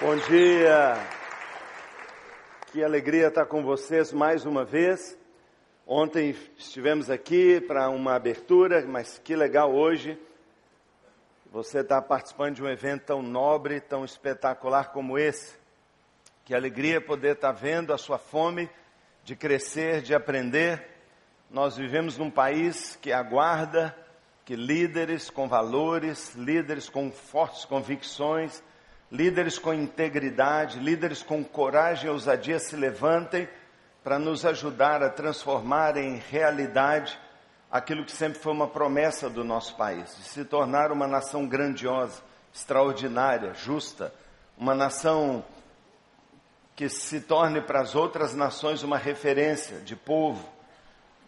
Bom dia. Que alegria estar com vocês mais uma vez. Ontem estivemos aqui para uma abertura, mas que legal hoje. Você está participando de um evento tão nobre, tão espetacular como esse. Que alegria poder estar vendo a sua fome de crescer, de aprender. Nós vivemos num país que aguarda que líderes com valores, líderes com fortes convicções, líderes com integridade, líderes com coragem e ousadia se levantem para nos ajudar a transformar em realidade aquilo que sempre foi uma promessa do nosso país, de se tornar uma nação grandiosa, extraordinária, justa, uma nação que se torne para as outras nações uma referência de povo,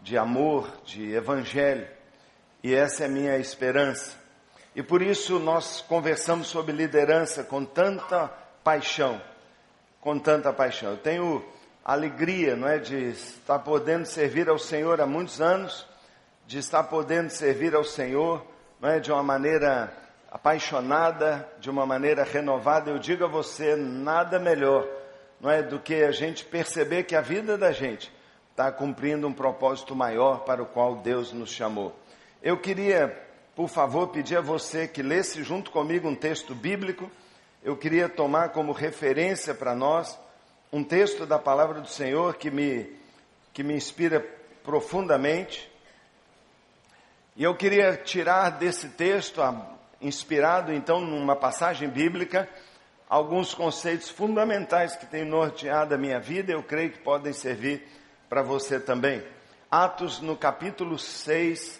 de amor, de evangelho. E essa é a minha esperança. E por isso nós conversamos sobre liderança com tanta paixão, com tanta paixão. Eu tenho alegria, não é, de estar podendo servir ao Senhor há muitos anos, de estar podendo servir ao Senhor, não é, de uma maneira apaixonada, de uma maneira renovada. Eu digo a você, nada melhor, não é, do que a gente perceber que a vida da gente está cumprindo um propósito maior para o qual Deus nos chamou. Eu queria por favor, pedir a você que lesse junto comigo um texto bíblico. Eu queria tomar como referência para nós um texto da palavra do Senhor que me, que me inspira profundamente. E eu queria tirar desse texto, inspirado então numa passagem bíblica, alguns conceitos fundamentais que têm norteado a minha vida, eu creio que podem servir para você também. Atos no capítulo 6,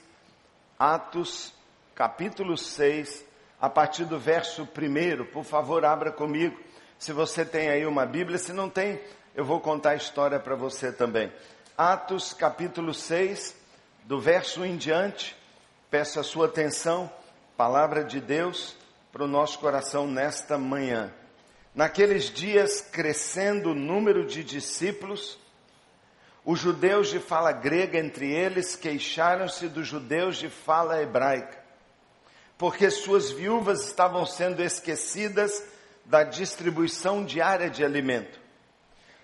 Atos capítulo 6, a partir do verso 1. Por favor, abra comigo. Se você tem aí uma Bíblia, se não tem, eu vou contar a história para você também. Atos, capítulo 6, do verso em diante. Peço a sua atenção, palavra de Deus para o nosso coração nesta manhã. Naqueles dias, crescendo o número de discípulos, os judeus de fala grega entre eles queixaram-se dos judeus de fala hebraica porque suas viúvas estavam sendo esquecidas da distribuição diária de alimento.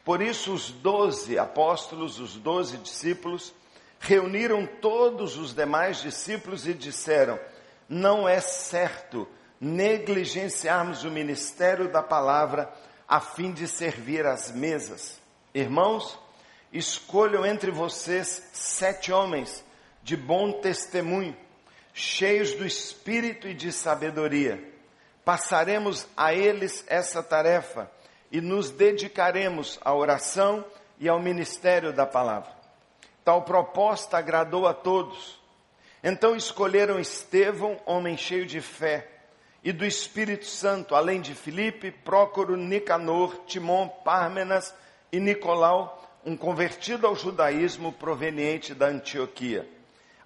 Por isso, os doze apóstolos, os doze discípulos, reuniram todos os demais discípulos e disseram: Não é certo negligenciarmos o ministério da palavra a fim de servir às mesas. Irmãos, escolham entre vocês sete homens de bom testemunho cheios do espírito e de sabedoria. Passaremos a eles essa tarefa e nos dedicaremos à oração e ao ministério da palavra. Tal proposta agradou a todos. Então escolheram Estevão, homem cheio de fé, e do Espírito Santo, além de Filipe, Prócoro, Nicanor, Timon, Pármenas e Nicolau, um convertido ao judaísmo proveniente da Antioquia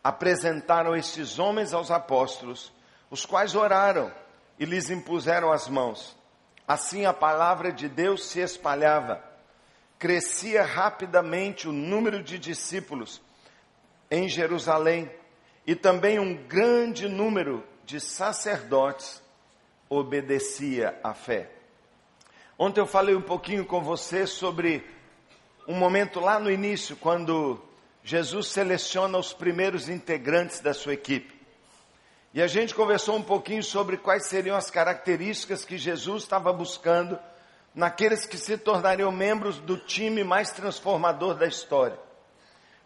apresentaram estes homens aos apóstolos, os quais oraram e lhes impuseram as mãos. Assim a palavra de Deus se espalhava. Crescia rapidamente o número de discípulos em Jerusalém e também um grande número de sacerdotes obedecia à fé. Ontem eu falei um pouquinho com você sobre um momento lá no início, quando Jesus seleciona os primeiros integrantes da sua equipe. E a gente conversou um pouquinho sobre quais seriam as características que Jesus estava buscando naqueles que se tornariam membros do time mais transformador da história.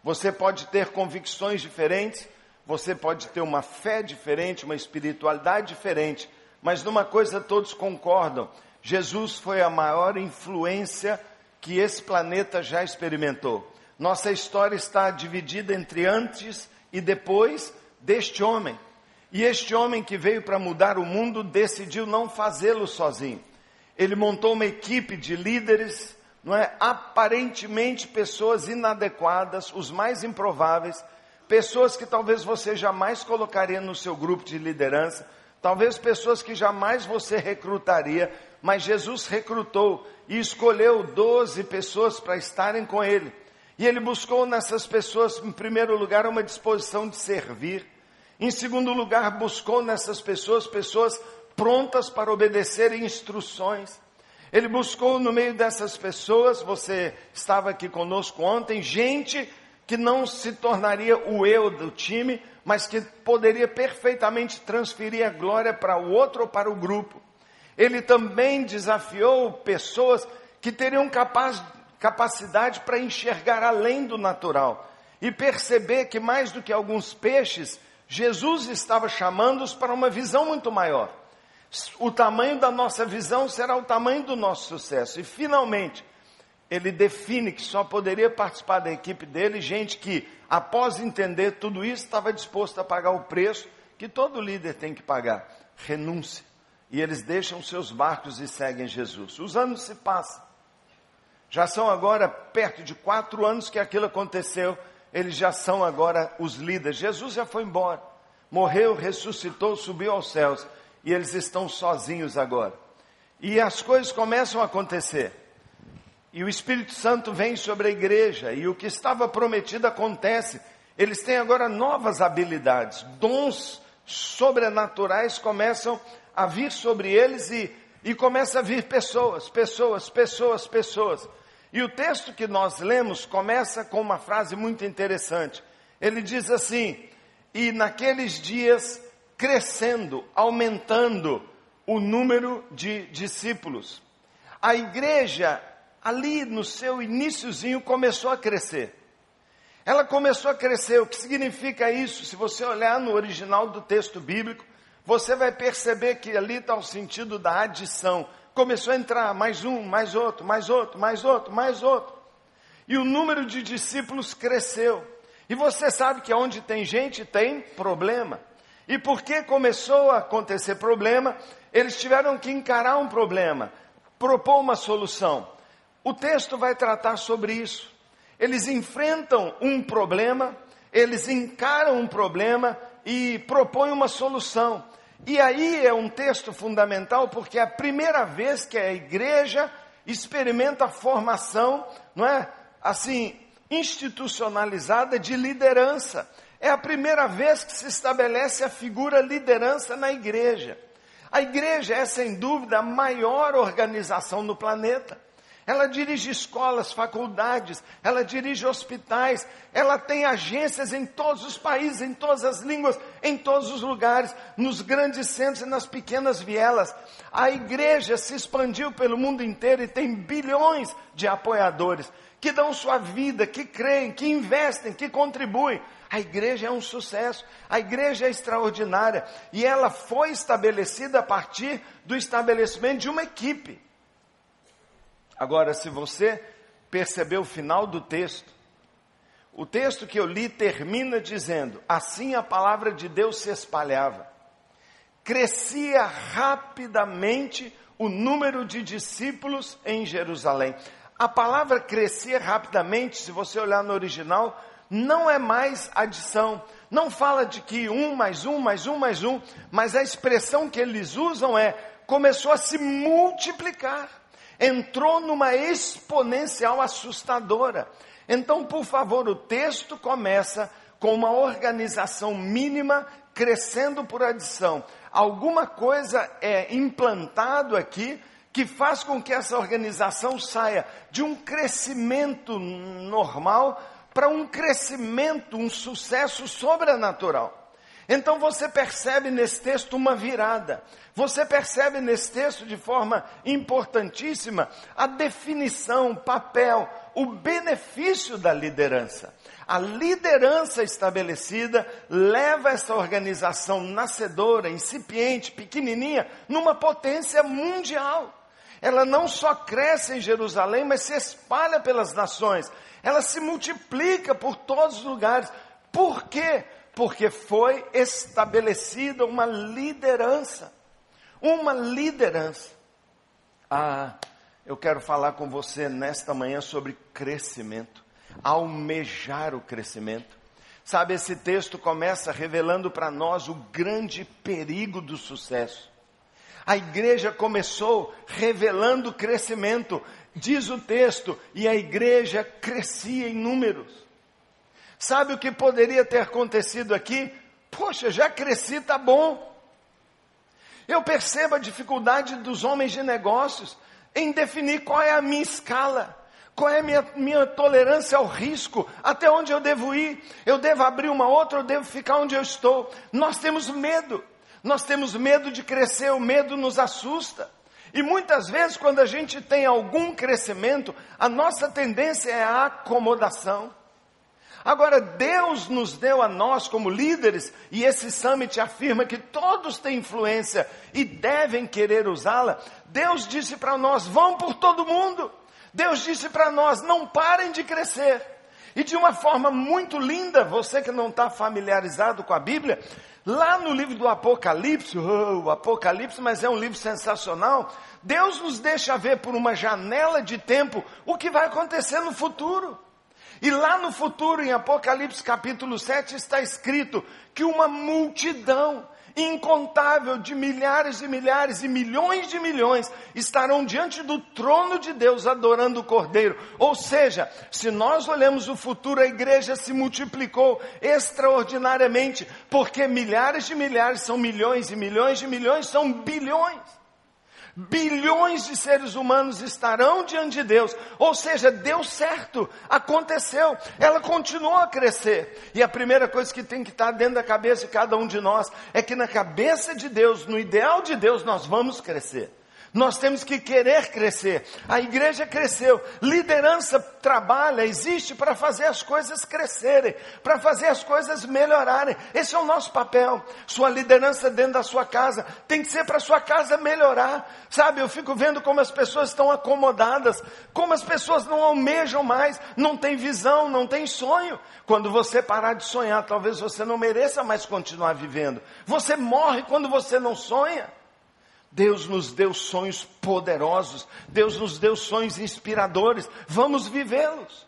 Você pode ter convicções diferentes, você pode ter uma fé diferente, uma espiritualidade diferente, mas numa coisa todos concordam: Jesus foi a maior influência que esse planeta já experimentou. Nossa história está dividida entre antes e depois deste homem. E este homem que veio para mudar o mundo decidiu não fazê-lo sozinho. Ele montou uma equipe de líderes, não é? Aparentemente pessoas inadequadas, os mais improváveis, pessoas que talvez você jamais colocaria no seu grupo de liderança, talvez pessoas que jamais você recrutaria, mas Jesus recrutou e escolheu 12 pessoas para estarem com ele. E ele buscou nessas pessoas, em primeiro lugar, uma disposição de servir. Em segundo lugar, buscou nessas pessoas pessoas prontas para obedecer instruções. Ele buscou no meio dessas pessoas, você estava aqui conosco ontem, gente que não se tornaria o eu do time, mas que poderia perfeitamente transferir a glória para o outro ou para o grupo. Ele também desafiou pessoas que teriam capaz, capacidade para enxergar além do natural e perceber que mais do que alguns peixes, Jesus estava chamando-os para uma visão muito maior. O tamanho da nossa visão será o tamanho do nosso sucesso. E finalmente, ele define que só poderia participar da equipe dele gente que, após entender tudo isso, estava disposto a pagar o preço que todo líder tem que pagar: renúncia. E eles deixam seus barcos e seguem Jesus. Os anos se passam. Já são agora perto de quatro anos que aquilo aconteceu. Eles já são agora os líderes. Jesus já foi embora. Morreu, ressuscitou, subiu aos céus. E eles estão sozinhos agora. E as coisas começam a acontecer. E o Espírito Santo vem sobre a igreja, e o que estava prometido acontece. Eles têm agora novas habilidades, dons sobrenaturais começam a vir sobre eles e, e começa a vir pessoas, pessoas, pessoas, pessoas. E o texto que nós lemos começa com uma frase muito interessante. Ele diz assim: E naqueles dias crescendo, aumentando o número de discípulos. A igreja ali no seu iníciozinho começou a crescer. Ela começou a crescer. O que significa isso? Se você olhar no original do texto bíblico, você vai perceber que ali está o sentido da adição. Começou a entrar mais um, mais outro, mais outro, mais outro, mais outro. E o número de discípulos cresceu. E você sabe que onde tem gente tem problema. E porque começou a acontecer problema, eles tiveram que encarar um problema, propor uma solução. O texto vai tratar sobre isso. Eles enfrentam um problema, eles encaram um problema e propõem uma solução. E aí é um texto fundamental porque é a primeira vez que a igreja experimenta a formação, não é? Assim, institucionalizada de liderança. É a primeira vez que se estabelece a figura liderança na igreja. A igreja é, sem dúvida, a maior organização no planeta. Ela dirige escolas, faculdades, ela dirige hospitais, ela tem agências em todos os países, em todas as línguas, em todos os lugares, nos grandes centros e nas pequenas vielas. A igreja se expandiu pelo mundo inteiro e tem bilhões de apoiadores que dão sua vida, que creem, que investem, que contribuem. A igreja é um sucesso, a igreja é extraordinária e ela foi estabelecida a partir do estabelecimento de uma equipe. Agora, se você percebeu o final do texto, o texto que eu li termina dizendo: Assim a palavra de Deus se espalhava, crescia rapidamente o número de discípulos em Jerusalém. A palavra crescia rapidamente, se você olhar no original, não é mais adição, não fala de que um mais um mais um mais um, mas a expressão que eles usam é começou a se multiplicar entrou numa exponencial assustadora. Então, por favor, o texto começa com uma organização mínima crescendo por adição. Alguma coisa é implantado aqui que faz com que essa organização saia de um crescimento normal para um crescimento, um sucesso sobrenatural. Então você percebe nesse texto uma virada. Você percebe nesse texto de forma importantíssima a definição, papel, o benefício da liderança. A liderança estabelecida leva essa organização nascedora, incipiente, pequenininha, numa potência mundial. Ela não só cresce em Jerusalém, mas se espalha pelas nações. Ela se multiplica por todos os lugares. Por quê? porque foi estabelecida uma liderança. Uma liderança. Ah, eu quero falar com você nesta manhã sobre crescimento, almejar o crescimento. Sabe, esse texto começa revelando para nós o grande perigo do sucesso. A igreja começou revelando crescimento, diz o texto, e a igreja crescia em números. Sabe o que poderia ter acontecido aqui? Poxa, já cresci, tá bom. Eu percebo a dificuldade dos homens de negócios em definir qual é a minha escala. Qual é a minha, minha tolerância ao risco? Até onde eu devo ir? Eu devo abrir uma outra ou devo ficar onde eu estou? Nós temos medo. Nós temos medo de crescer, o medo nos assusta. E muitas vezes, quando a gente tem algum crescimento, a nossa tendência é a acomodação. Agora, Deus nos deu a nós como líderes, e esse summit afirma que todos têm influência e devem querer usá-la. Deus disse para nós: vão por todo mundo. Deus disse para nós: não parem de crescer. E de uma forma muito linda, você que não está familiarizado com a Bíblia, lá no livro do Apocalipse, oh, o Apocalipse, mas é um livro sensacional, Deus nos deixa ver por uma janela de tempo o que vai acontecer no futuro. E lá no futuro, em Apocalipse capítulo 7, está escrito que uma multidão, incontável de milhares e milhares e milhões de milhões estarão diante do trono de Deus adorando o Cordeiro. Ou seja, se nós olhamos o futuro, a igreja se multiplicou extraordinariamente, porque milhares de milhares são milhões e milhões de milhões são bilhões bilhões de seres humanos estarão diante de Deus. Ou seja, deu certo, aconteceu, ela continuou a crescer. E a primeira coisa que tem que estar dentro da cabeça de cada um de nós é que na cabeça de Deus, no ideal de Deus, nós vamos crescer. Nós temos que querer crescer. A igreja cresceu. Liderança trabalha, existe para fazer as coisas crescerem, para fazer as coisas melhorarem. Esse é o nosso papel. Sua liderança dentro da sua casa tem que ser para sua casa melhorar. Sabe, eu fico vendo como as pessoas estão acomodadas, como as pessoas não almejam mais, não têm visão, não têm sonho. Quando você parar de sonhar, talvez você não mereça mais continuar vivendo. Você morre quando você não sonha. Deus nos deu sonhos poderosos, Deus nos deu sonhos inspiradores, vamos vivê-los.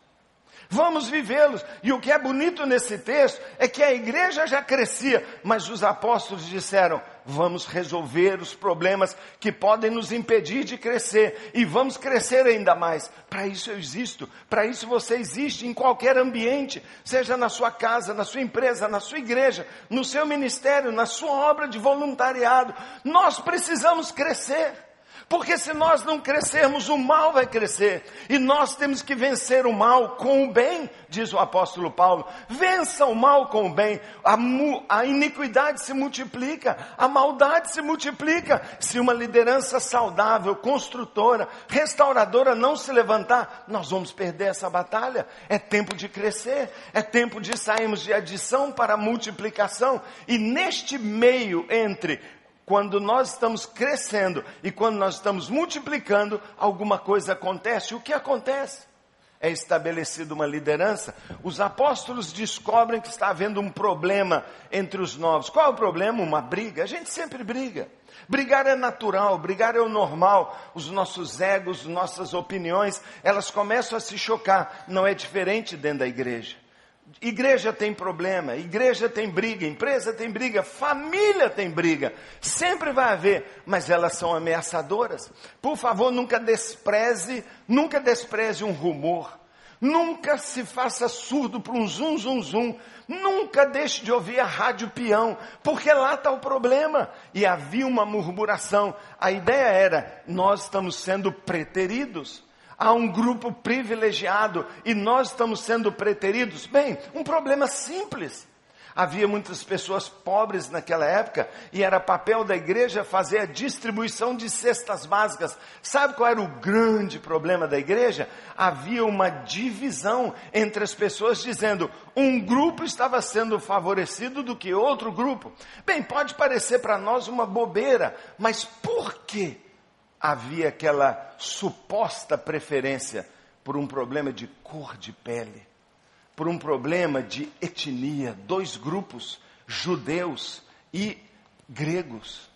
Vamos vivê-los. E o que é bonito nesse texto é que a igreja já crescia, mas os apóstolos disseram: vamos resolver os problemas que podem nos impedir de crescer e vamos crescer ainda mais. Para isso eu existo, para isso você existe em qualquer ambiente, seja na sua casa, na sua empresa, na sua igreja, no seu ministério, na sua obra de voluntariado. Nós precisamos crescer. Porque se nós não crescermos, o mal vai crescer. E nós temos que vencer o mal com o bem, diz o apóstolo Paulo. Vença o mal com o bem. A, a iniquidade se multiplica, a maldade se multiplica. Se uma liderança saudável, construtora, restauradora não se levantar, nós vamos perder essa batalha. É tempo de crescer, é tempo de sairmos de adição para multiplicação. E neste meio entre quando nós estamos crescendo e quando nós estamos multiplicando, alguma coisa acontece. O que acontece? É estabelecida uma liderança. Os apóstolos descobrem que está havendo um problema entre os novos. Qual é o problema? Uma briga. A gente sempre briga. Brigar é natural, brigar é o normal. Os nossos egos, nossas opiniões, elas começam a se chocar. Não é diferente dentro da igreja. Igreja tem problema, igreja tem briga, empresa tem briga, família tem briga. Sempre vai haver, mas elas são ameaçadoras. Por favor, nunca despreze, nunca despreze um rumor. Nunca se faça surdo para um zum, zum, zum. Nunca deixe de ouvir a rádio peão, porque lá está o problema. E havia uma murmuração. A ideia era: nós estamos sendo preteridos há um grupo privilegiado e nós estamos sendo preteridos. Bem, um problema simples. Havia muitas pessoas pobres naquela época e era papel da igreja fazer a distribuição de cestas básicas. Sabe qual era o grande problema da igreja? Havia uma divisão entre as pessoas dizendo um grupo estava sendo favorecido do que outro grupo. Bem, pode parecer para nós uma bobeira, mas por quê? Havia aquela suposta preferência por um problema de cor de pele, por um problema de etnia, dois grupos, judeus e gregos.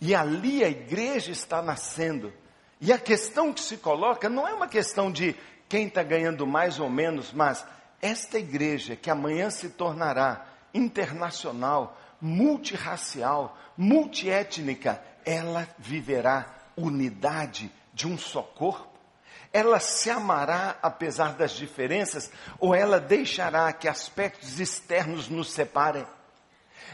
E ali a igreja está nascendo. E a questão que se coloca não é uma questão de quem está ganhando mais ou menos, mas esta igreja que amanhã se tornará internacional, multirracial, multiétnica, ela viverá unidade de um só corpo? Ela se amará apesar das diferenças ou ela deixará que aspectos externos nos separem?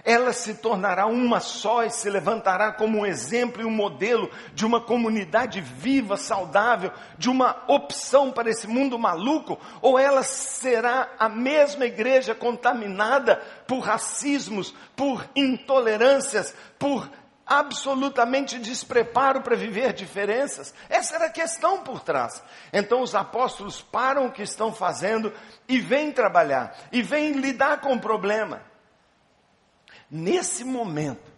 ela se tornará uma só e se levantará como um exemplo e um modelo de uma comunidade viva, saudável, de uma opção para esse mundo maluco, ou ela será a mesma igreja contaminada por racismos, por intolerâncias, por absolutamente despreparo para viver diferenças. Essa era a questão por trás. Então os apóstolos param o que estão fazendo e vêm trabalhar, e vêm lidar com o problema. Nesse momento,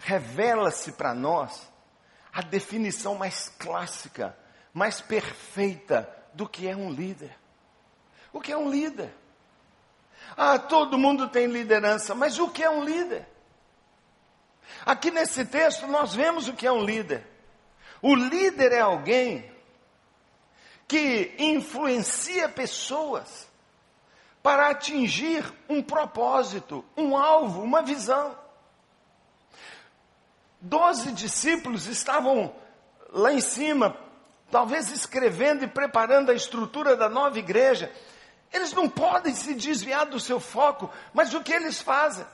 revela-se para nós a definição mais clássica, mais perfeita do que é um líder. O que é um líder? Ah, todo mundo tem liderança, mas o que é um líder? Aqui nesse texto nós vemos o que é um líder. O líder é alguém que influencia pessoas para atingir um propósito, um alvo, uma visão. Doze discípulos estavam lá em cima, talvez escrevendo e preparando a estrutura da nova igreja. Eles não podem se desviar do seu foco, mas o que eles fazem?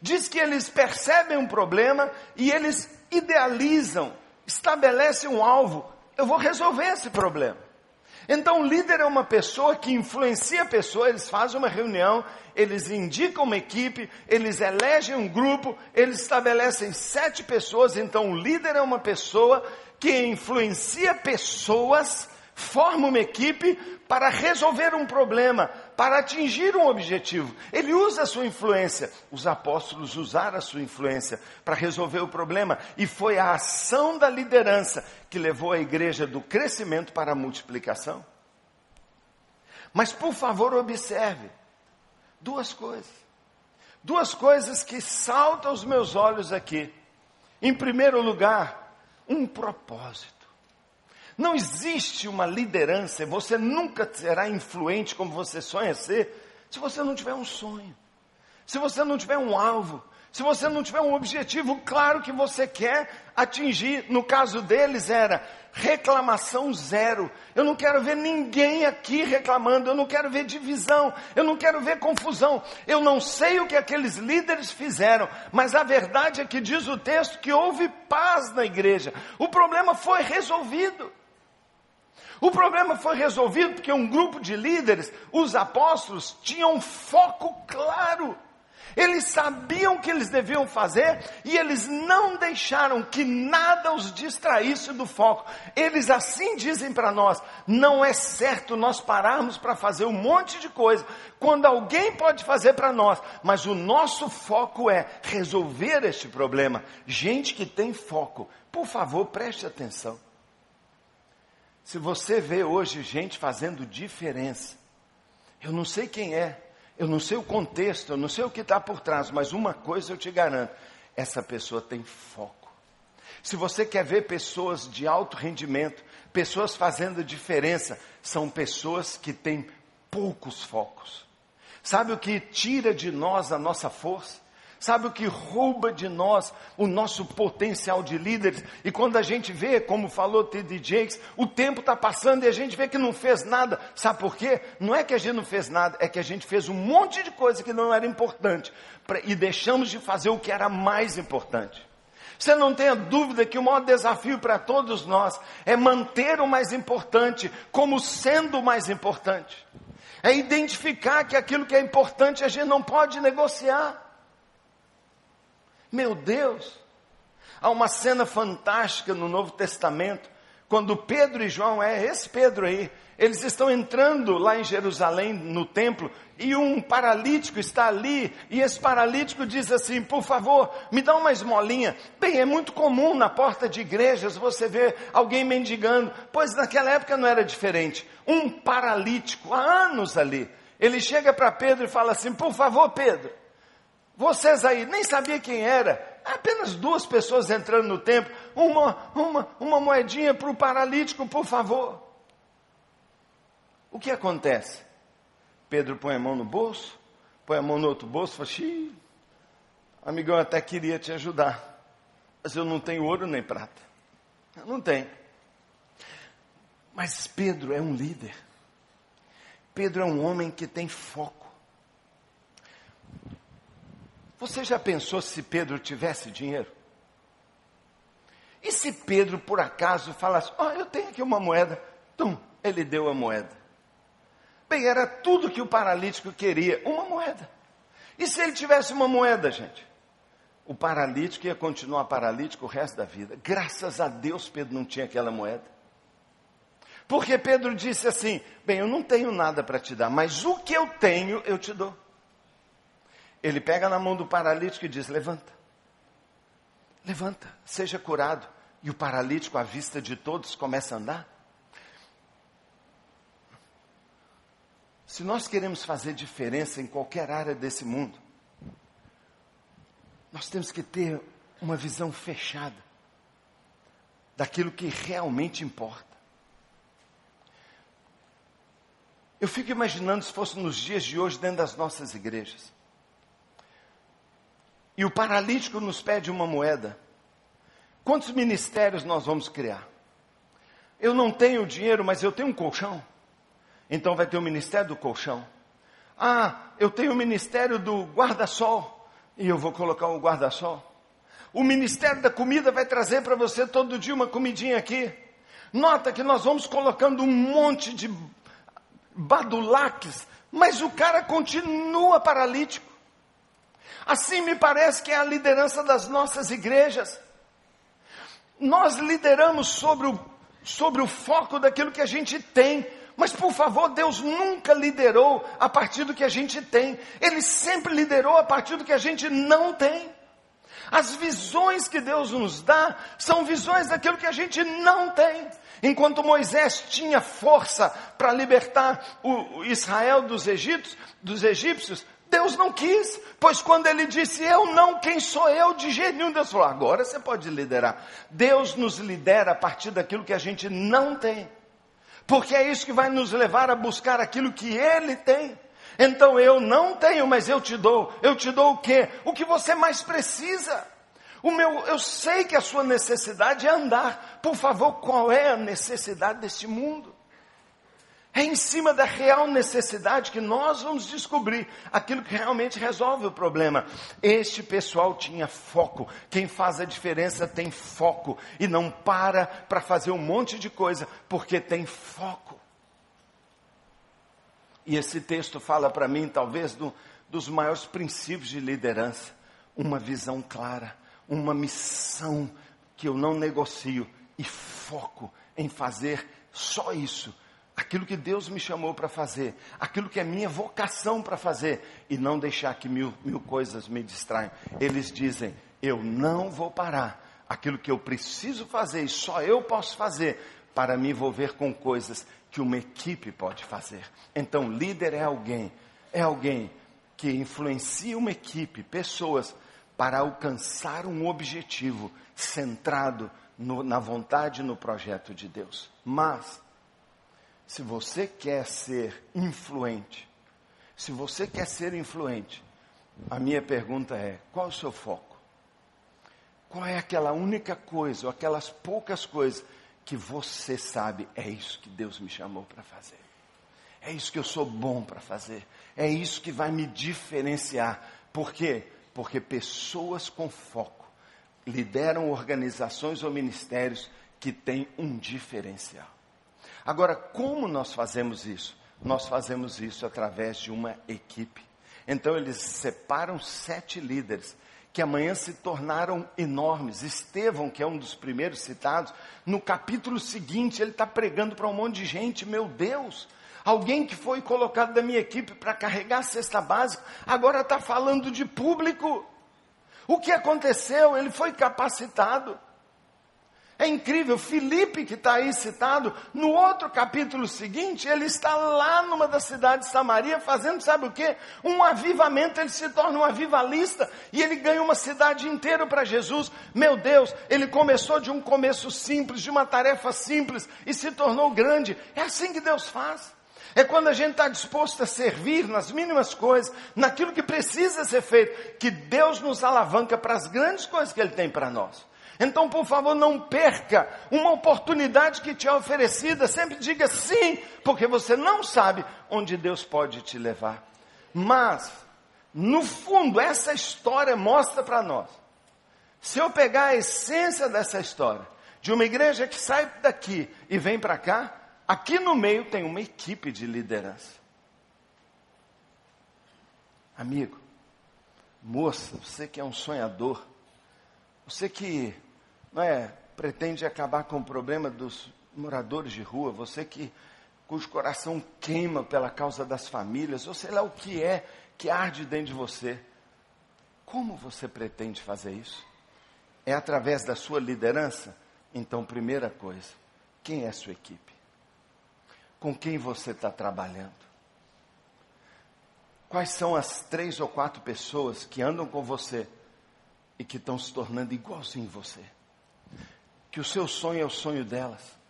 Diz que eles percebem um problema e eles idealizam, estabelecem um alvo. Eu vou resolver esse problema. Então, o líder é uma pessoa que influencia a pessoa, eles fazem uma reunião, eles indicam uma equipe, eles elegem um grupo, eles estabelecem sete pessoas. Então, o líder é uma pessoa que influencia pessoas, forma uma equipe para resolver um problema, para atingir um objetivo. Ele usa a sua influência. Os apóstolos usaram a sua influência para resolver o problema. E foi a ação da liderança que levou a igreja do crescimento para a multiplicação. Mas por favor, observe duas coisas. Duas coisas que saltam aos meus olhos aqui. Em primeiro lugar, um propósito. Não existe uma liderança, você nunca será influente como você sonha ser, se você não tiver um sonho, se você não tiver um alvo, se você não tiver um objetivo claro que você quer atingir. No caso deles era reclamação zero. Eu não quero ver ninguém aqui reclamando, eu não quero ver divisão, eu não quero ver confusão. Eu não sei o que aqueles líderes fizeram, mas a verdade é que diz o texto que houve paz na igreja. O problema foi resolvido. O problema foi resolvido porque um grupo de líderes, os apóstolos, tinham um foco claro. Eles sabiam o que eles deviam fazer e eles não deixaram que nada os distraísse do foco. Eles assim dizem para nós: não é certo nós pararmos para fazer um monte de coisa quando alguém pode fazer para nós, mas o nosso foco é resolver este problema. Gente que tem foco, por favor, preste atenção. Se você vê hoje gente fazendo diferença, eu não sei quem é, eu não sei o contexto, eu não sei o que está por trás, mas uma coisa eu te garanto: essa pessoa tem foco. Se você quer ver pessoas de alto rendimento, pessoas fazendo diferença, são pessoas que têm poucos focos. Sabe o que tira de nós a nossa força? Sabe o que rouba de nós o nosso potencial de líderes? E quando a gente vê, como falou T.D. Jakes, o tempo está passando e a gente vê que não fez nada. Sabe por quê? Não é que a gente não fez nada, é que a gente fez um monte de coisa que não era importante e deixamos de fazer o que era mais importante. Você não tenha dúvida que o maior desafio para todos nós é manter o mais importante como sendo o mais importante. É identificar que aquilo que é importante a gente não pode negociar. Meu Deus! Há uma cena fantástica no Novo Testamento, quando Pedro e João, é esse Pedro aí, eles estão entrando lá em Jerusalém, no templo, e um paralítico está ali, e esse paralítico diz assim: Por favor, me dá uma esmolinha. Bem, é muito comum na porta de igrejas você ver alguém mendigando, pois naquela época não era diferente. Um paralítico, há anos ali, ele chega para Pedro e fala assim: Por favor, Pedro, vocês aí nem sabia quem era. Apenas duas pessoas entrando no templo. Uma, uma, uma moedinha para o paralítico, por favor. O que acontece? Pedro põe a mão no bolso, põe a mão no outro bolso fala, Xiii, amigão, eu até queria te ajudar, mas eu não tenho ouro nem prata. Eu não tenho. Mas Pedro é um líder. Pedro é um homem que tem foco. Você já pensou se Pedro tivesse dinheiro? E se Pedro, por acaso, falasse: Ó, oh, eu tenho aqui uma moeda. Tum, ele deu a moeda. Bem, era tudo que o paralítico queria: uma moeda. E se ele tivesse uma moeda, gente? O paralítico ia continuar paralítico o resto da vida. Graças a Deus, Pedro não tinha aquela moeda. Porque Pedro disse assim: Bem, eu não tenho nada para te dar, mas o que eu tenho, eu te dou. Ele pega na mão do paralítico e diz: Levanta, levanta, seja curado. E o paralítico, à vista de todos, começa a andar. Se nós queremos fazer diferença em qualquer área desse mundo, nós temos que ter uma visão fechada daquilo que realmente importa. Eu fico imaginando se fosse nos dias de hoje dentro das nossas igrejas. E o paralítico nos pede uma moeda. Quantos ministérios nós vamos criar? Eu não tenho dinheiro, mas eu tenho um colchão. Então vai ter o ministério do colchão. Ah, eu tenho o ministério do guarda-sol. E eu vou colocar um guarda-sol. O ministério da comida vai trazer para você todo dia uma comidinha aqui. Nota que nós vamos colocando um monte de badulaques, mas o cara continua paralítico. Assim me parece que é a liderança das nossas igrejas. Nós lideramos sobre o, sobre o foco daquilo que a gente tem, mas por favor, Deus nunca liderou a partir do que a gente tem, Ele sempre liderou a partir do que a gente não tem. As visões que Deus nos dá são visões daquilo que a gente não tem. Enquanto Moisés tinha força para libertar o Israel dos dos egípcios, Deus não quis, pois quando ele disse eu não, quem sou eu? De jeito nenhum, Deus falou, agora você pode liderar. Deus nos lidera a partir daquilo que a gente não tem, porque é isso que vai nos levar a buscar aquilo que Ele tem. Então eu não tenho, mas eu te dou. Eu te dou o quê? O que você mais precisa. O meu, eu sei que a sua necessidade é andar. Por favor, qual é a necessidade deste mundo? É em cima da real necessidade que nós vamos descobrir aquilo que realmente resolve o problema. Este pessoal tinha foco. Quem faz a diferença tem foco e não para para fazer um monte de coisa porque tem foco. E esse texto fala para mim, talvez, do, dos maiores princípios de liderança: uma visão clara, uma missão que eu não negocio e foco em fazer só isso aquilo que Deus me chamou para fazer, aquilo que é minha vocação para fazer, e não deixar que mil, mil coisas me distraiam. Eles dizem: eu não vou parar. Aquilo que eu preciso fazer e só eu posso fazer para me envolver com coisas que uma equipe pode fazer. Então, líder é alguém, é alguém que influencia uma equipe, pessoas, para alcançar um objetivo centrado no, na vontade e no projeto de Deus. Mas, se você quer ser influente, se você quer ser influente, a minha pergunta é: qual o seu foco? Qual é aquela única coisa, ou aquelas poucas coisas que você sabe, é isso que Deus me chamou para fazer? É isso que eu sou bom para fazer. É isso que vai me diferenciar. Por quê? Porque pessoas com foco lideram organizações ou ministérios que têm um diferencial. Agora, como nós fazemos isso? Nós fazemos isso através de uma equipe. Então, eles separam sete líderes que amanhã se tornaram enormes. Estevão, que é um dos primeiros citados, no capítulo seguinte, ele está pregando para um monte de gente: meu Deus, alguém que foi colocado da minha equipe para carregar a cesta básica, agora está falando de público. O que aconteceu? Ele foi capacitado. É incrível, Filipe, que está aí citado, no outro capítulo seguinte, ele está lá numa das cidades de Samaria fazendo, sabe o que? Um avivamento, ele se torna um avivalista e ele ganha uma cidade inteira para Jesus. Meu Deus, ele começou de um começo simples, de uma tarefa simples e se tornou grande. É assim que Deus faz. É quando a gente está disposto a servir nas mínimas coisas, naquilo que precisa ser feito, que Deus nos alavanca para as grandes coisas que Ele tem para nós. Então, por favor, não perca uma oportunidade que te é oferecida. Sempre diga sim, porque você não sabe onde Deus pode te levar. Mas, No fundo, essa história mostra para nós. Se eu pegar a essência dessa história, de uma igreja que sai daqui e vem para cá, aqui no meio tem uma equipe de liderança. Amigo, moça, você que é um sonhador, você que não é, pretende acabar com o problema dos moradores de rua, você que cujo coração queima pela causa das famílias, ou sei lá o que é que arde dentro de você. Como você pretende fazer isso? É através da sua liderança? Então, primeira coisa, quem é a sua equipe? Com quem você está trabalhando? Quais são as três ou quatro pessoas que andam com você e que estão se tornando igualzinho você? Que o seu sonho é o sonho delas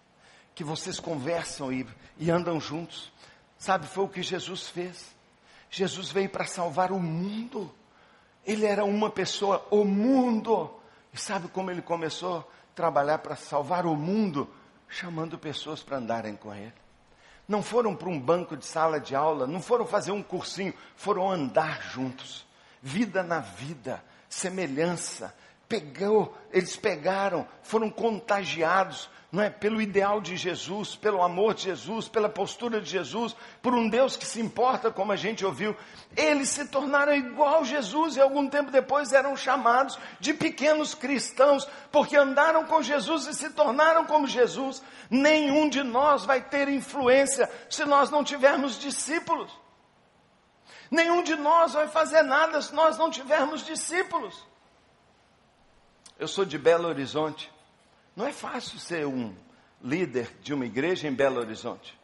que vocês conversam e, e andam juntos. Sabe, foi o que Jesus fez. Jesus veio para salvar o mundo. Ele era uma pessoa, o mundo. E sabe como ele começou a trabalhar para salvar o mundo? Chamando pessoas para andarem com ele. Não foram para um banco de sala de aula, não foram fazer um cursinho, foram andar juntos. Vida na vida, semelhança. Pegou, eles pegaram, foram contagiados não é? Pelo ideal de Jesus, pelo amor de Jesus, pela postura de Jesus, por um Deus que se importa, como a gente ouviu. Eles se tornaram igual Jesus e algum tempo depois eram chamados de pequenos cristãos, porque andaram com Jesus e se tornaram como Jesus. Nenhum de nós vai ter influência se nós não tivermos discípulos. Nenhum de nós vai fazer nada se nós não tivermos discípulos. Eu sou de Belo Horizonte. Não é fácil ser um líder de uma igreja em Belo Horizonte.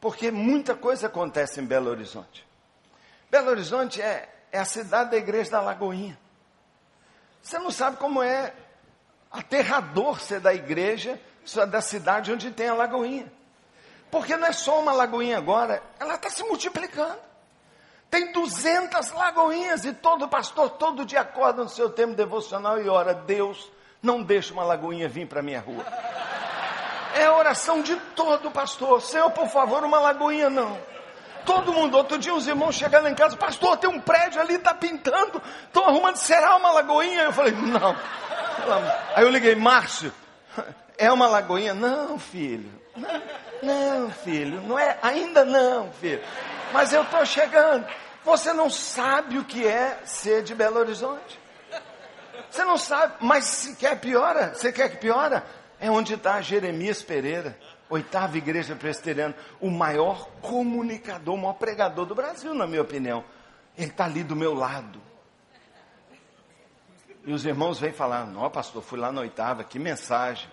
Porque muita coisa acontece em Belo Horizonte. Belo Horizonte é, é a cidade da igreja da Lagoinha. Você não sabe como é aterrador ser da igreja da cidade onde tem a Lagoinha. Porque não é só uma lagoinha agora, ela está se multiplicando. Tem 200 lagoinhas e todo pastor todo dia acorda no seu tempo devocional e ora, Deus, não deixe uma lagoinha vir para minha rua. É a oração de todo pastor. Senhor, por favor, uma lagoinha não. Todo mundo, outro dia os irmãos chegaram em casa, pastor, tem um prédio ali, está pintando, estão arrumando, será uma lagoinha? Eu falei, não. Aí eu liguei, Márcio, é uma lagoinha? Não, filho. Não, não, filho, não é, ainda não, filho. Mas eu estou chegando. Você não sabe o que é ser de Belo Horizonte. Você não sabe, mas se quer piora, você quer que piora? É onde está Jeremias Pereira, oitava igreja presbiteriana, o maior comunicador, o maior pregador do Brasil, na minha opinião. Ele está ali do meu lado. E os irmãos vêm falar, não, pastor, fui lá na oitava, que mensagem.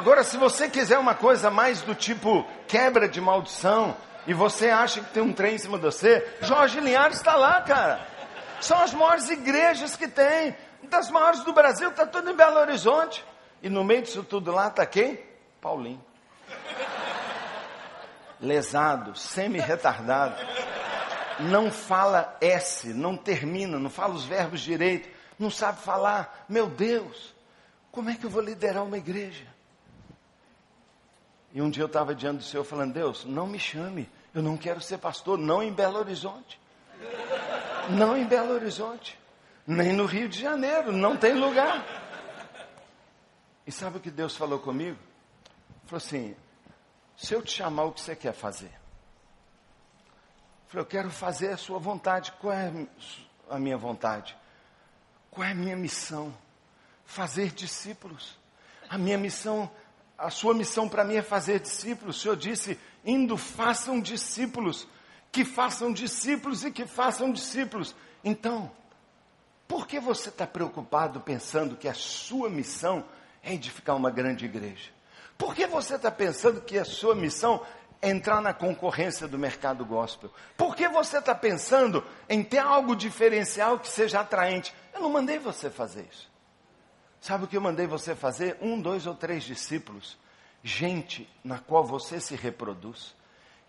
Agora, se você quiser uma coisa mais do tipo quebra de maldição, e você acha que tem um trem em cima de você, Jorge Linhares está lá, cara. São as maiores igrejas que tem. Das maiores do Brasil, está tudo em Belo Horizonte. E no meio disso tudo lá está quem? Paulinho. Lesado, semi-retardado. Não fala S, não termina, não fala os verbos direito, não sabe falar. Meu Deus, como é que eu vou liderar uma igreja? E um dia eu estava diante do Senhor falando, Deus, não me chame, eu não quero ser pastor, não em Belo Horizonte. Não em Belo Horizonte, nem no Rio de Janeiro, não tem lugar. E sabe o que Deus falou comigo? Falou assim: se eu te chamar, o que você quer fazer? Falei, eu quero fazer a sua vontade. Qual é a minha vontade? Qual é a minha missão? Fazer discípulos. A minha missão, a sua missão para mim é fazer discípulos. O Senhor disse: indo, façam discípulos que façam discípulos e que façam discípulos. Então, por que você está preocupado pensando que a sua missão é edificar uma grande igreja? Por que você está pensando que a sua missão é entrar na concorrência do mercado gospel? Por que você está pensando em ter algo diferencial que seja atraente? Eu não mandei você fazer isso. Sabe o que eu mandei você fazer? Um, dois ou três discípulos. Gente na qual você se reproduz,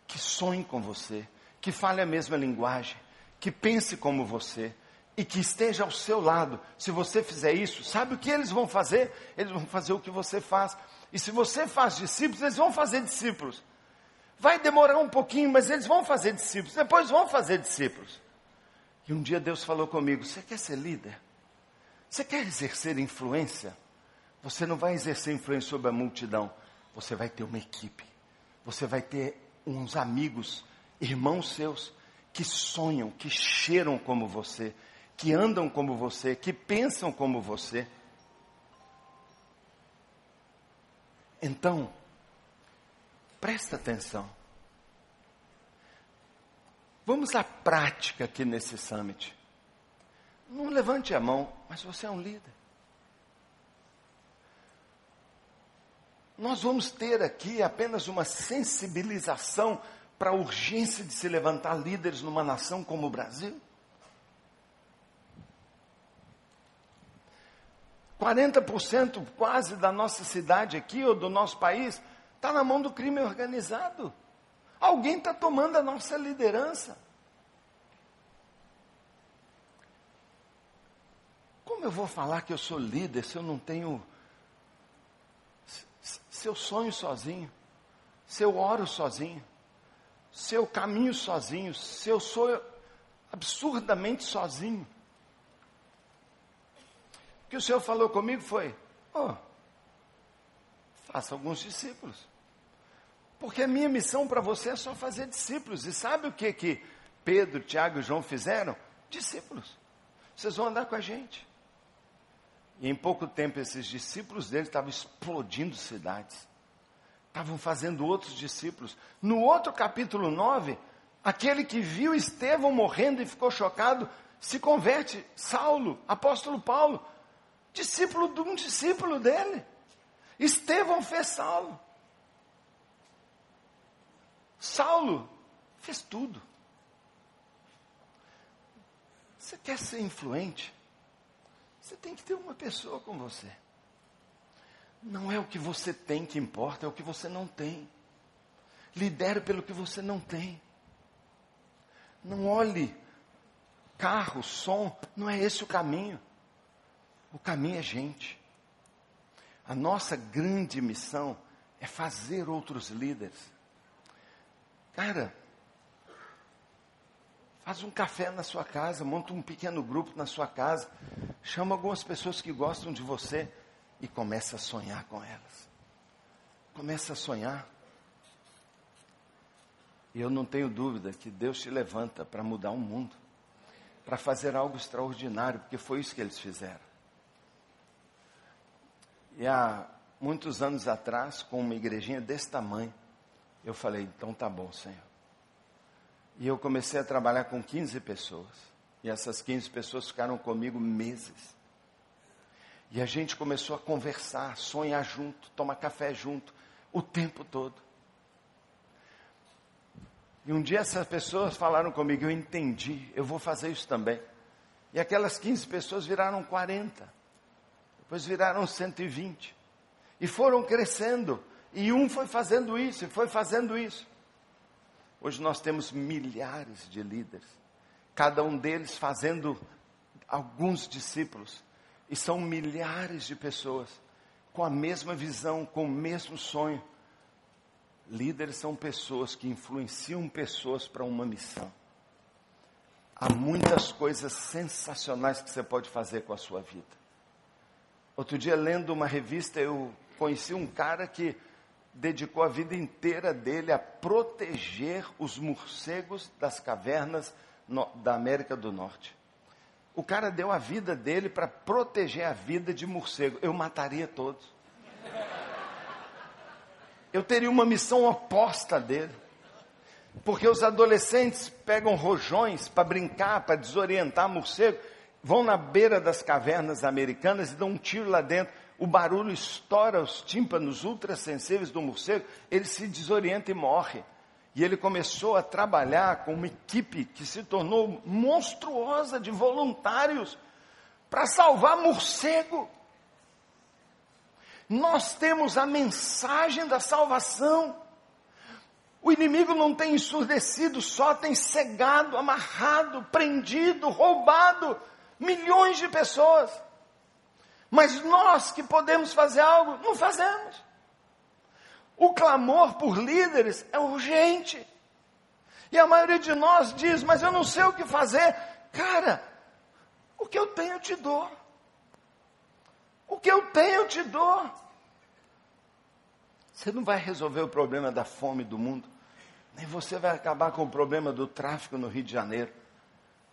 que sonhe com você, que fale a mesma linguagem, que pense como você e que esteja ao seu lado. Se você fizer isso, sabe o que eles vão fazer? Eles vão fazer o que você faz. E se você faz discípulos, eles vão fazer discípulos. Vai demorar um pouquinho, mas eles vão fazer discípulos, depois vão fazer discípulos. E um dia Deus falou comigo: Você quer ser líder? Você quer exercer influência? Você não vai exercer influência sobre a multidão, você vai ter uma equipe, você vai ter uns amigos, irmãos seus, que sonham, que cheiram como você, que andam como você, que pensam como você. Então, presta atenção. Vamos à prática aqui nesse summit. Não levante a mão, mas você é um líder. Nós vamos ter aqui apenas uma sensibilização para a urgência de se levantar líderes numa nação como o Brasil. 40% quase da nossa cidade aqui, ou do nosso país, está na mão do crime organizado. Alguém está tomando a nossa liderança. Como eu vou falar que eu sou líder se eu não tenho. Se eu sonho sozinho, se eu oro sozinho, se eu caminho sozinho, se eu sou absurdamente sozinho? que o Senhor falou comigo foi: oh, faça alguns discípulos. Porque a minha missão para você é só fazer discípulos. E sabe o que que Pedro, Tiago e João fizeram? Discípulos. Vocês vão andar com a gente. E em pouco tempo esses discípulos deles estavam explodindo cidades. Estavam fazendo outros discípulos. No outro capítulo 9, aquele que viu Estevão morrendo e ficou chocado, se converte, Saulo, apóstolo Paulo, discípulo de um discípulo dele. Estevão fez Saulo. Saulo fez tudo. Você quer ser influente? Você tem que ter uma pessoa com você. Não é o que você tem que importa, é o que você não tem. Lidere pelo que você não tem. Não olhe carro, som, não é esse o caminho. O caminho é gente. A nossa grande missão é fazer outros líderes. Cara, faz um café na sua casa, monta um pequeno grupo na sua casa, chama algumas pessoas que gostam de você e começa a sonhar com elas. Começa a sonhar. E eu não tenho dúvida que Deus te levanta para mudar o mundo, para fazer algo extraordinário, porque foi isso que eles fizeram. E há muitos anos atrás, com uma igrejinha desse tamanho, eu falei, então tá bom, Senhor. E eu comecei a trabalhar com 15 pessoas. E essas 15 pessoas ficaram comigo meses. E a gente começou a conversar, sonhar junto, tomar café junto, o tempo todo. E um dia essas pessoas falaram comigo, eu entendi, eu vou fazer isso também. E aquelas 15 pessoas viraram 40 depois viraram 120. E foram crescendo. E um foi fazendo isso, e foi fazendo isso. Hoje nós temos milhares de líderes, cada um deles fazendo alguns discípulos. E são milhares de pessoas com a mesma visão, com o mesmo sonho. Líderes são pessoas que influenciam pessoas para uma missão. Há muitas coisas sensacionais que você pode fazer com a sua vida. Outro dia, lendo uma revista, eu conheci um cara que dedicou a vida inteira dele a proteger os morcegos das cavernas no, da América do Norte. O cara deu a vida dele para proteger a vida de morcego. Eu mataria todos. Eu teria uma missão oposta dele. Porque os adolescentes pegam rojões para brincar, para desorientar morcego vão na beira das cavernas americanas e dão um tiro lá dentro. O barulho estoura os tímpanos ultrassensíveis do morcego, ele se desorienta e morre. E ele começou a trabalhar com uma equipe que se tornou monstruosa de voluntários para salvar morcego. Nós temos a mensagem da salvação. O inimigo não tem ensurdecido, só tem cegado, amarrado, prendido, roubado milhões de pessoas. Mas nós que podemos fazer algo, não fazemos. O clamor por líderes é urgente. E a maioria de nós diz: Mas eu não sei o que fazer. Cara, o que eu tenho eu te dou. O que eu tenho eu te dou. Você não vai resolver o problema da fome do mundo, nem você vai acabar com o problema do tráfico no Rio de Janeiro,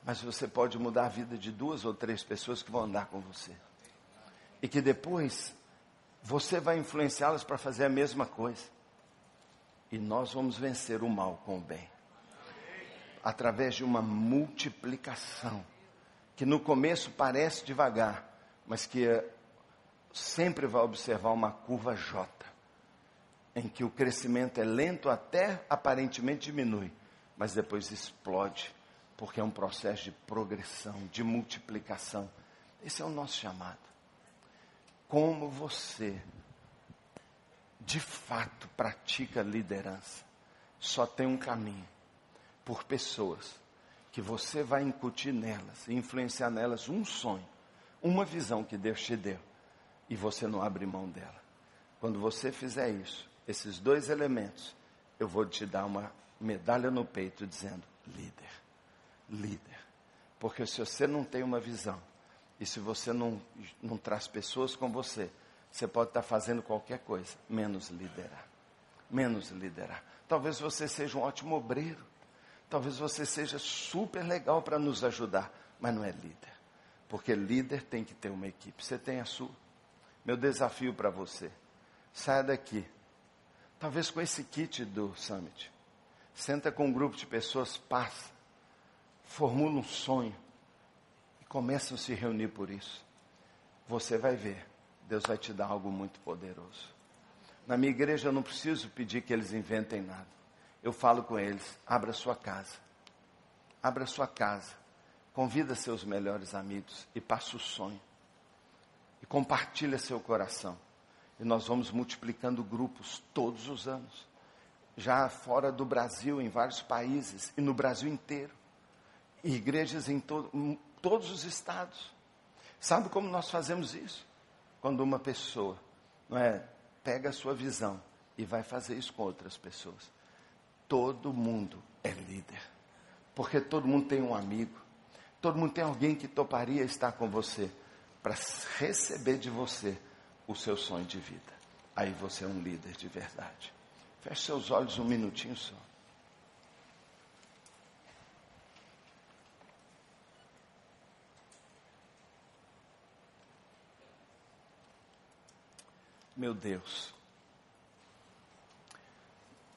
mas você pode mudar a vida de duas ou três pessoas que vão andar com você. E que depois você vai influenciá-las para fazer a mesma coisa. E nós vamos vencer o mal com o bem. Através de uma multiplicação. Que no começo parece devagar, mas que sempre vai observar uma curva J em que o crescimento é lento até aparentemente diminui, mas depois explode, porque é um processo de progressão, de multiplicação. Esse é o nosso chamado. Como você de fato pratica liderança, só tem um caminho por pessoas que você vai incutir nelas, influenciar nelas um sonho, uma visão que Deus te deu, e você não abre mão dela. Quando você fizer isso, esses dois elementos, eu vou te dar uma medalha no peito dizendo: líder, líder. Porque se você não tem uma visão, e se você não, não traz pessoas com você, você pode estar fazendo qualquer coisa, menos liderar. Menos liderar. Talvez você seja um ótimo obreiro. Talvez você seja super legal para nos ajudar, mas não é líder. Porque líder tem que ter uma equipe. Você tem a sua. Meu desafio para você: saia daqui Talvez com esse kit do Summit. Senta com um grupo de pessoas, passa, formula um sonho começam a se reunir por isso. Você vai ver, Deus vai te dar algo muito poderoso. Na minha igreja eu não preciso pedir que eles inventem nada. Eu falo com eles, abra sua casa. Abra sua casa. Convida seus melhores amigos e passa o sonho. E compartilha seu coração. E nós vamos multiplicando grupos todos os anos. Já fora do Brasil, em vários países, e no Brasil inteiro. E igrejas em, em todos os estados. Sabe como nós fazemos isso? Quando uma pessoa não é, pega a sua visão e vai fazer isso com outras pessoas. Todo mundo é líder. Porque todo mundo tem um amigo. Todo mundo tem alguém que toparia estar com você para receber de você o seu sonho de vida. Aí você é um líder de verdade. Feche seus olhos um minutinho só. Meu Deus,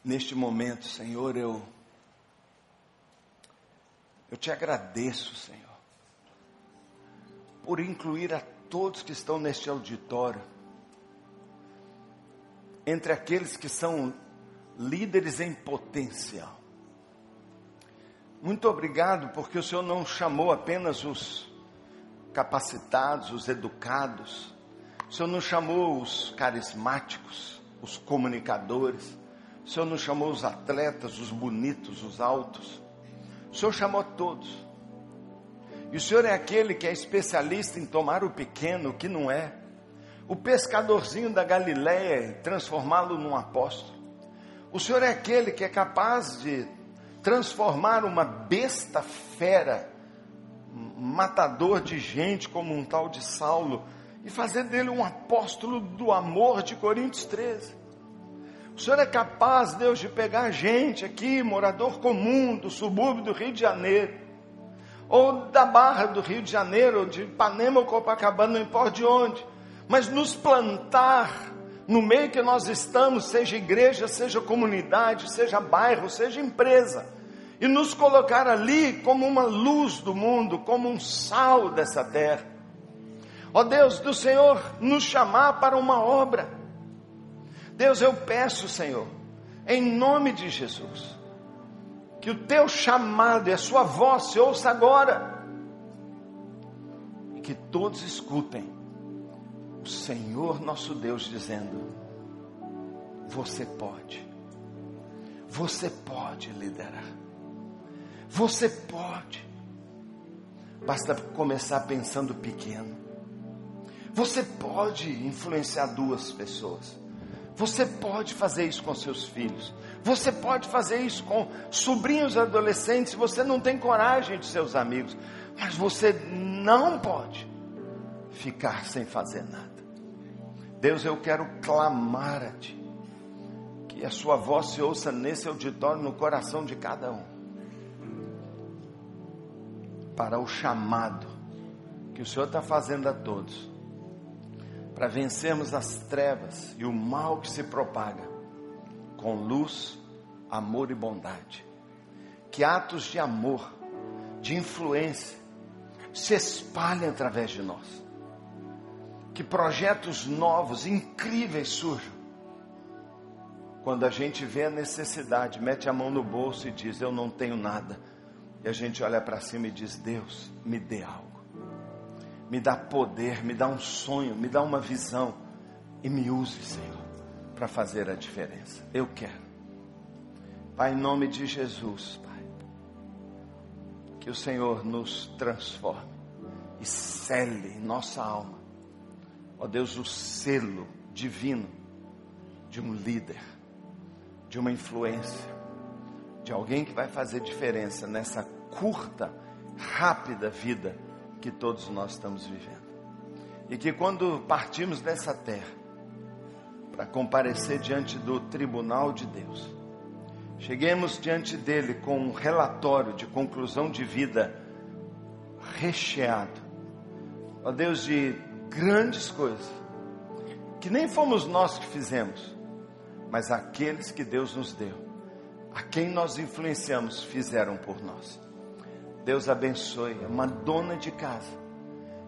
neste momento, Senhor, eu eu te agradeço, Senhor, por incluir a todos que estão neste auditório entre aqueles que são líderes em potencial. Muito obrigado, porque o Senhor não chamou apenas os capacitados, os educados, o Senhor não chamou os carismáticos, os comunicadores, o Senhor não chamou os atletas, os bonitos, os altos, o Senhor chamou todos. E o Senhor é aquele que é especialista em tomar o pequeno, que não é, o pescadorzinho da Galiléia e transformá-lo num apóstolo. O Senhor é aquele que é capaz de transformar uma besta fera, matador de gente como um tal de Saulo, e fazer dele um apóstolo do amor de Coríntios 13. O Senhor é capaz, Deus, de pegar gente aqui, morador comum do subúrbio do Rio de Janeiro, ou da Barra do Rio de Janeiro, ou de Ipanema ou Copacabana, não importa de onde, mas nos plantar no meio que nós estamos, seja igreja, seja comunidade, seja bairro, seja empresa, e nos colocar ali como uma luz do mundo, como um sal dessa terra. Ó Deus do Senhor, nos chamar para uma obra. Deus, eu peço, Senhor, em nome de Jesus, que o teu chamado e a sua voz se ouça agora, e que todos escutem o Senhor nosso Deus dizendo: Você pode, você pode liderar, você pode. Basta começar pensando pequeno. Você pode influenciar duas pessoas. Você pode fazer isso com seus filhos. Você pode fazer isso com sobrinhos adolescentes. Você não tem coragem de seus amigos. Mas você não pode ficar sem fazer nada. Deus, eu quero clamar a Ti. Que a Sua voz se ouça nesse auditório, no coração de cada um. Para o chamado que o Senhor está fazendo a todos. Para vencermos as trevas e o mal que se propaga com luz, amor e bondade. Que atos de amor, de influência, se espalhem através de nós que projetos novos, incríveis surjam. Quando a gente vê a necessidade, mete a mão no bolso e diz: Eu não tenho nada. E a gente olha para cima e diz: Deus, me dê algo. Me dá poder, me dá um sonho, me dá uma visão. E me use, Senhor, para fazer a diferença. Eu quero. Pai, em nome de Jesus, Pai. Que o Senhor nos transforme e cele nossa alma ó Deus, o selo divino de um líder, de uma influência, de alguém que vai fazer diferença nessa curta, rápida vida que todos nós estamos vivendo. E que quando partimos dessa terra, para comparecer diante do tribunal de Deus, cheguemos diante dele com um relatório de conclusão de vida recheado, ó Deus, de grandes coisas, que nem fomos nós que fizemos, mas aqueles que Deus nos deu, a quem nós influenciamos, fizeram por nós. Deus abençoe. Uma dona de casa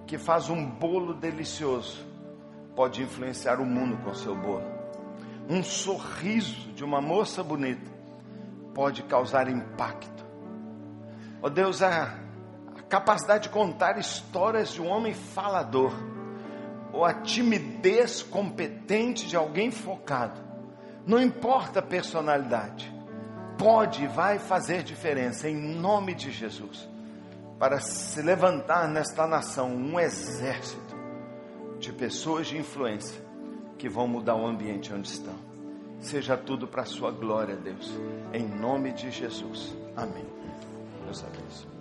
que faz um bolo delicioso, pode influenciar o mundo com seu bolo. Um sorriso de uma moça bonita pode causar impacto. Ó oh Deus, a capacidade de contar histórias de um homem falador ou a timidez competente de alguém focado, não importa a personalidade, pode e vai fazer diferença em nome de Jesus, para se levantar nesta nação um exército de pessoas de influência que vão mudar o ambiente onde estão. Seja tudo para a sua glória, Deus, em nome de Jesus. Amém. Deus abençoe.